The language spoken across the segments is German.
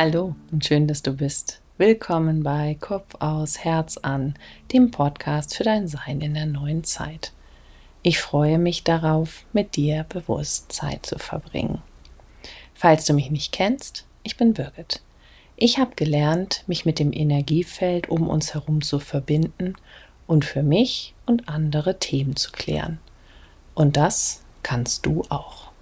Hallo und schön, dass du bist. Willkommen bei Kopf aus, Herz an, dem Podcast für dein Sein in der neuen Zeit. Ich freue mich darauf, mit dir bewusst Zeit zu verbringen. Falls du mich nicht kennst, ich bin Birgit. Ich habe gelernt, mich mit dem Energiefeld um uns herum zu verbinden und für mich und andere Themen zu klären. Und das kannst du auch.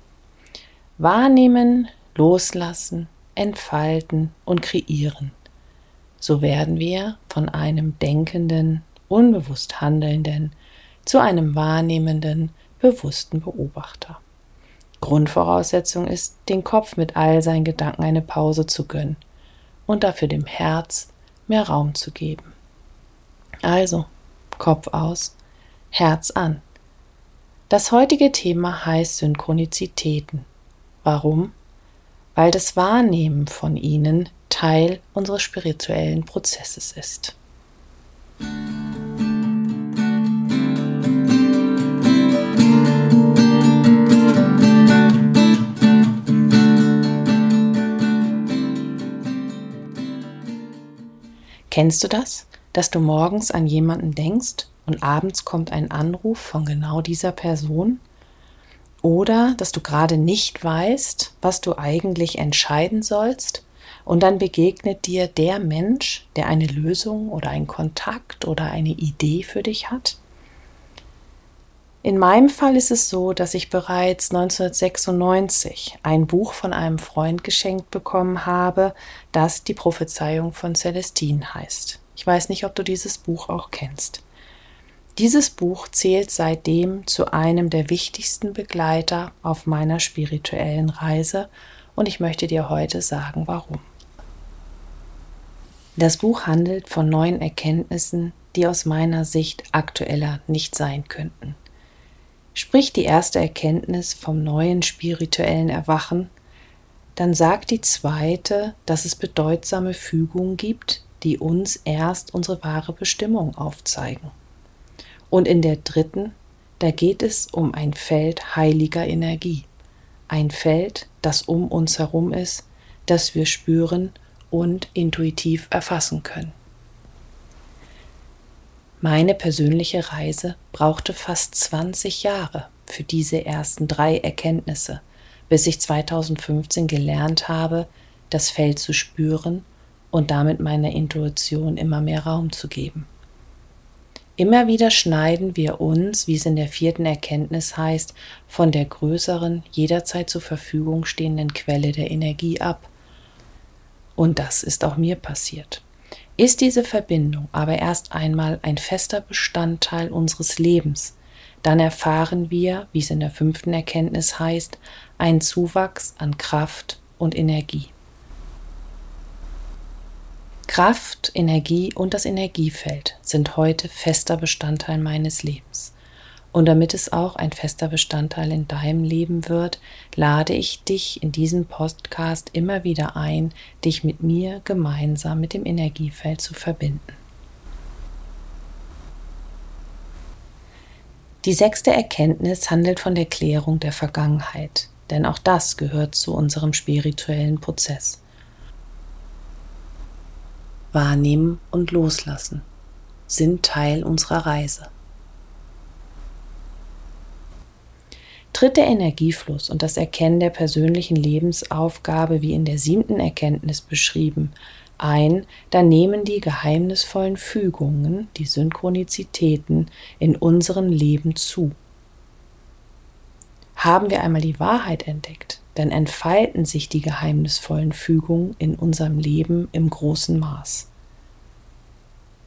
Wahrnehmen, loslassen, entfalten und kreieren. So werden wir von einem denkenden, unbewusst handelnden zu einem wahrnehmenden, bewussten Beobachter. Grundvoraussetzung ist, den Kopf mit all seinen Gedanken eine Pause zu gönnen und dafür dem Herz mehr Raum zu geben. Also, Kopf aus, Herz an. Das heutige Thema heißt Synchronizitäten. Warum? Weil das Wahrnehmen von ihnen Teil unseres spirituellen Prozesses ist. Kennst du das, dass du morgens an jemanden denkst und abends kommt ein Anruf von genau dieser Person? Oder dass du gerade nicht weißt, was du eigentlich entscheiden sollst und dann begegnet dir der Mensch, der eine Lösung oder einen Kontakt oder eine Idee für dich hat? In meinem Fall ist es so, dass ich bereits 1996 ein Buch von einem Freund geschenkt bekommen habe, das die Prophezeiung von Celestine heißt. Ich weiß nicht, ob du dieses Buch auch kennst. Dieses Buch zählt seitdem zu einem der wichtigsten Begleiter auf meiner spirituellen Reise und ich möchte dir heute sagen, warum. Das Buch handelt von neuen Erkenntnissen, die aus meiner Sicht aktueller nicht sein könnten. Sprich die erste Erkenntnis vom neuen spirituellen Erwachen, dann sagt die zweite, dass es bedeutsame Fügungen gibt, die uns erst unsere wahre Bestimmung aufzeigen. Und in der dritten, da geht es um ein Feld heiliger Energie. Ein Feld, das um uns herum ist, das wir spüren und intuitiv erfassen können. Meine persönliche Reise brauchte fast 20 Jahre für diese ersten drei Erkenntnisse, bis ich 2015 gelernt habe, das Feld zu spüren und damit meiner Intuition immer mehr Raum zu geben. Immer wieder schneiden wir uns, wie es in der vierten Erkenntnis heißt, von der größeren, jederzeit zur Verfügung stehenden Quelle der Energie ab und das ist auch mir passiert. Ist diese Verbindung aber erst einmal ein fester Bestandteil unseres Lebens, dann erfahren wir, wie es in der fünften Erkenntnis heißt, einen Zuwachs an Kraft und Energie. Kraft, Energie und das Energiefeld sind heute fester Bestandteil meines Lebens. Und damit es auch ein fester Bestandteil in deinem Leben wird, lade ich dich in diesem Podcast immer wieder ein, dich mit mir gemeinsam mit dem Energiefeld zu verbinden. Die sechste Erkenntnis handelt von der Klärung der Vergangenheit, denn auch das gehört zu unserem spirituellen Prozess. Wahrnehmen und Loslassen sind Teil unserer Reise. tritt der Energiefluss und das Erkennen der persönlichen Lebensaufgabe wie in der siebten Erkenntnis beschrieben ein, dann nehmen die geheimnisvollen Fügungen, die Synchronizitäten in unserem Leben zu. Haben wir einmal die Wahrheit entdeckt, dann entfalten sich die geheimnisvollen Fügungen in unserem Leben im großen Maß.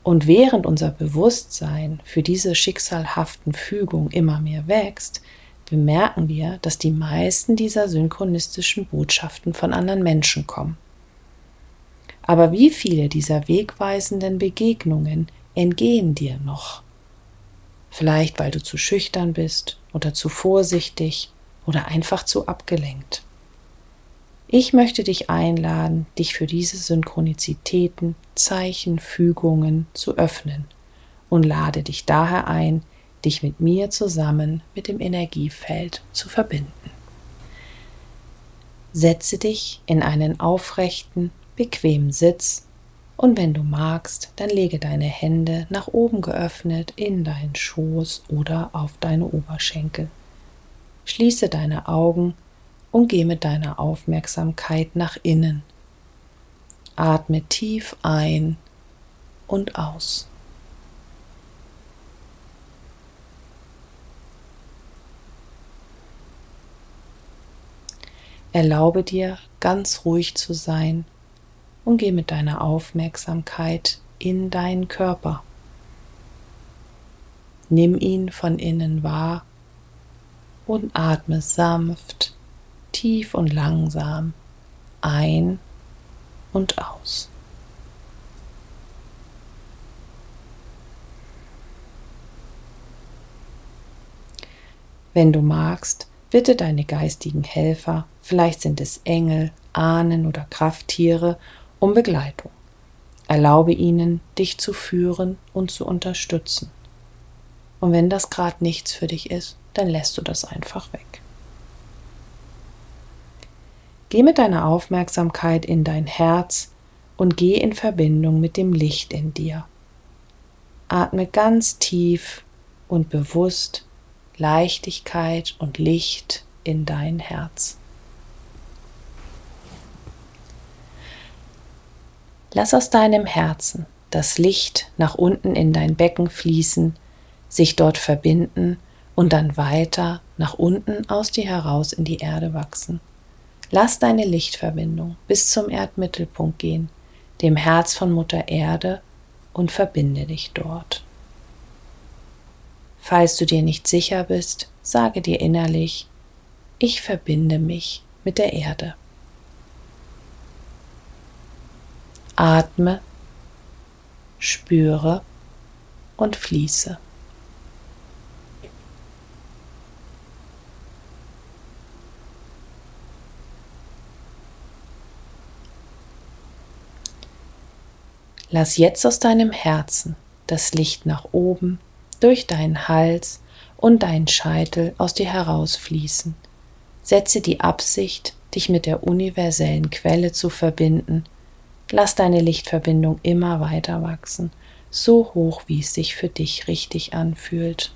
Und während unser Bewusstsein für diese schicksalhaften Fügungen immer mehr wächst, bemerken wir, dass die meisten dieser synchronistischen Botschaften von anderen Menschen kommen. Aber wie viele dieser wegweisenden Begegnungen entgehen dir noch? Vielleicht weil du zu schüchtern bist oder zu vorsichtig oder einfach zu abgelenkt. Ich möchte dich einladen, dich für diese Synchronizitäten, Zeichen, Fügungen zu öffnen und lade dich daher ein, dich mit mir zusammen mit dem Energiefeld zu verbinden. Setze dich in einen aufrechten, bequem Sitz und wenn du magst, dann lege deine Hände nach oben geöffnet in deinen Schoß oder auf deine Oberschenkel. Schließe deine Augen und geh mit deiner Aufmerksamkeit nach innen. Atme tief ein und aus. Erlaube dir, ganz ruhig zu sein und geh mit deiner Aufmerksamkeit in deinen Körper. Nimm ihn von innen wahr und atme sanft, tief und langsam ein und aus. Wenn du magst, bitte deine geistigen Helfer, vielleicht sind es Engel, Ahnen oder Krafttiere, um Begleitung. Erlaube ihnen, dich zu führen und zu unterstützen. Und wenn das gerade nichts für dich ist, dann lässt du das einfach weg. Geh mit deiner Aufmerksamkeit in dein Herz und geh in Verbindung mit dem Licht in dir. Atme ganz tief und bewusst Leichtigkeit und Licht in dein Herz. Lass aus deinem Herzen das Licht nach unten in dein Becken fließen, sich dort verbinden und dann weiter nach unten aus dir heraus in die Erde wachsen. Lass deine Lichtverbindung bis zum Erdmittelpunkt gehen, dem Herz von Mutter Erde, und verbinde dich dort. Falls du dir nicht sicher bist, sage dir innerlich, ich verbinde mich mit der Erde. Atme, spüre und fließe. Lass jetzt aus deinem Herzen das Licht nach oben, durch deinen Hals und deinen Scheitel aus dir herausfließen. Setze die Absicht, dich mit der universellen Quelle zu verbinden Lass deine Lichtverbindung immer weiter wachsen, so hoch, wie es sich für dich richtig anfühlt.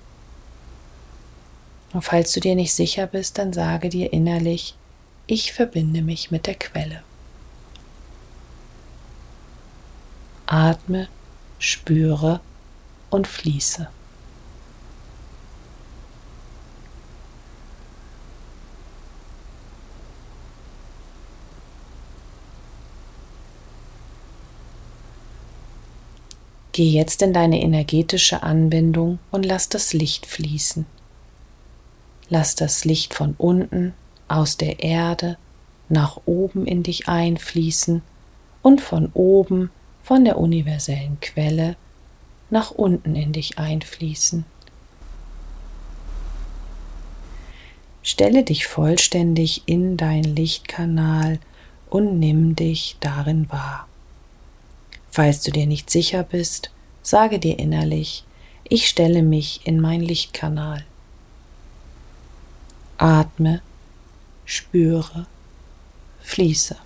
Und falls du dir nicht sicher bist, dann sage dir innerlich, ich verbinde mich mit der Quelle. Atme, spüre und fließe. Geh jetzt in deine energetische Anbindung und lass das Licht fließen. Lass das Licht von unten aus der Erde nach oben in dich einfließen und von oben von der universellen Quelle nach unten in dich einfließen. Stelle dich vollständig in dein Lichtkanal und nimm dich darin wahr. Falls du dir nicht sicher bist, sage dir innerlich, ich stelle mich in mein Lichtkanal. Atme, spüre, fließe.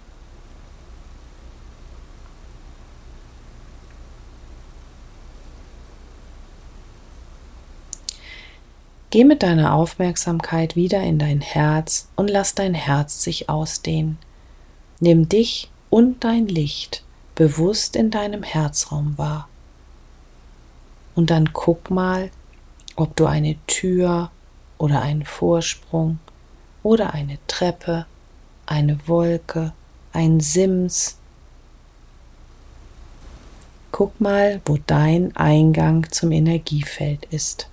Geh mit deiner Aufmerksamkeit wieder in dein Herz und lass dein Herz sich ausdehnen. Nimm dich und dein Licht bewusst in deinem Herzraum wahr. Und dann guck mal, ob du eine Tür oder einen Vorsprung oder eine Treppe, eine Wolke, ein Sims. Guck mal, wo dein Eingang zum Energiefeld ist.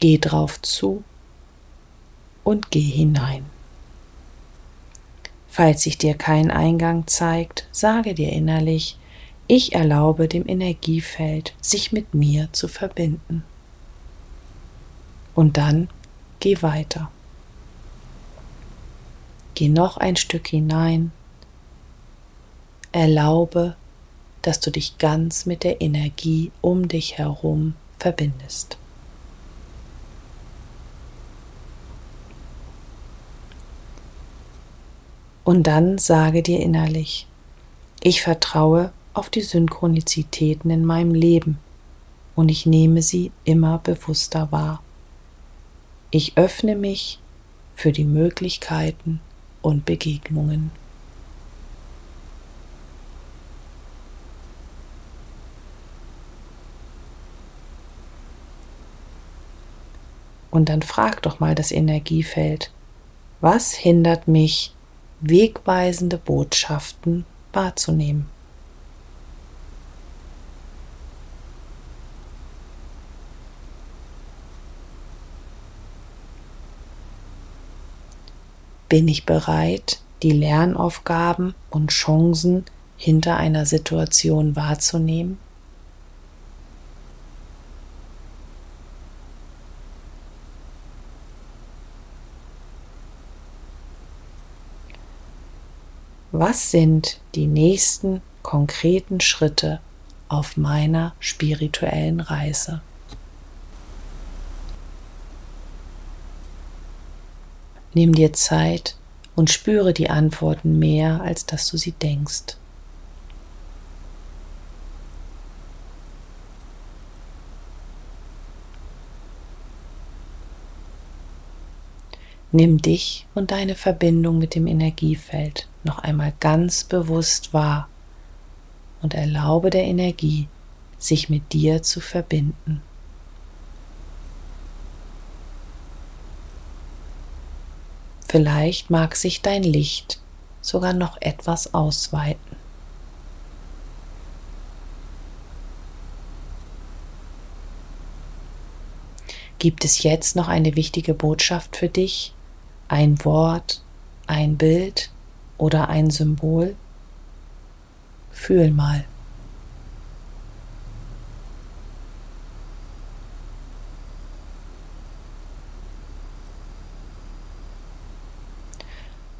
Geh drauf zu und geh hinein. Falls sich dir kein Eingang zeigt, sage dir innerlich, ich erlaube dem Energiefeld, sich mit mir zu verbinden. Und dann geh weiter. Geh noch ein Stück hinein. Erlaube, dass du dich ganz mit der Energie um dich herum verbindest. Und dann sage dir innerlich, ich vertraue auf die Synchronizitäten in meinem Leben und ich nehme sie immer bewusster wahr. Ich öffne mich für die Möglichkeiten und Begegnungen. Und dann frag doch mal das Energiefeld, was hindert mich, wegweisende Botschaften wahrzunehmen? Bin ich bereit, die Lernaufgaben und Chancen hinter einer Situation wahrzunehmen? Was sind die nächsten konkreten Schritte auf meiner spirituellen Reise? Nimm dir Zeit und spüre die Antworten mehr, als dass du sie denkst. Nimm dich und deine Verbindung mit dem Energiefeld noch einmal ganz bewusst wahr und erlaube der Energie, sich mit dir zu verbinden. Vielleicht mag sich dein Licht sogar noch etwas ausweiten. Gibt es jetzt noch eine wichtige Botschaft für dich? Ein Wort, ein Bild oder ein Symbol? Fühl mal.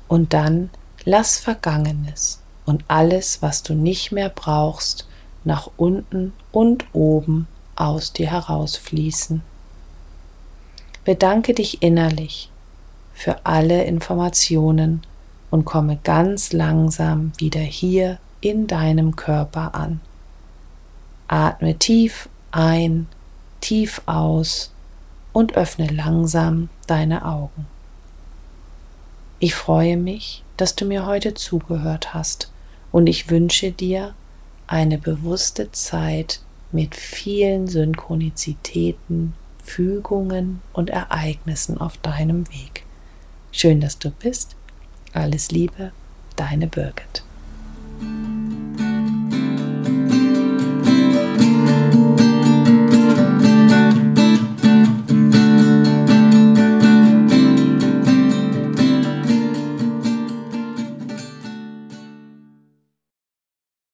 Und dann lass Vergangenes und alles, was du nicht mehr brauchst, nach unten und oben aus dir herausfließen. Bedanke dich innerlich für alle Informationen und komme ganz langsam wieder hier in deinem Körper an. Atme tief ein, tief aus und öffne langsam deine Augen. Ich freue mich, dass du mir heute zugehört hast und ich wünsche dir eine bewusste Zeit mit vielen Synchronizitäten, Fügungen und Ereignissen auf deinem Weg. Schön, dass du bist. Alles Liebe, deine Birgit.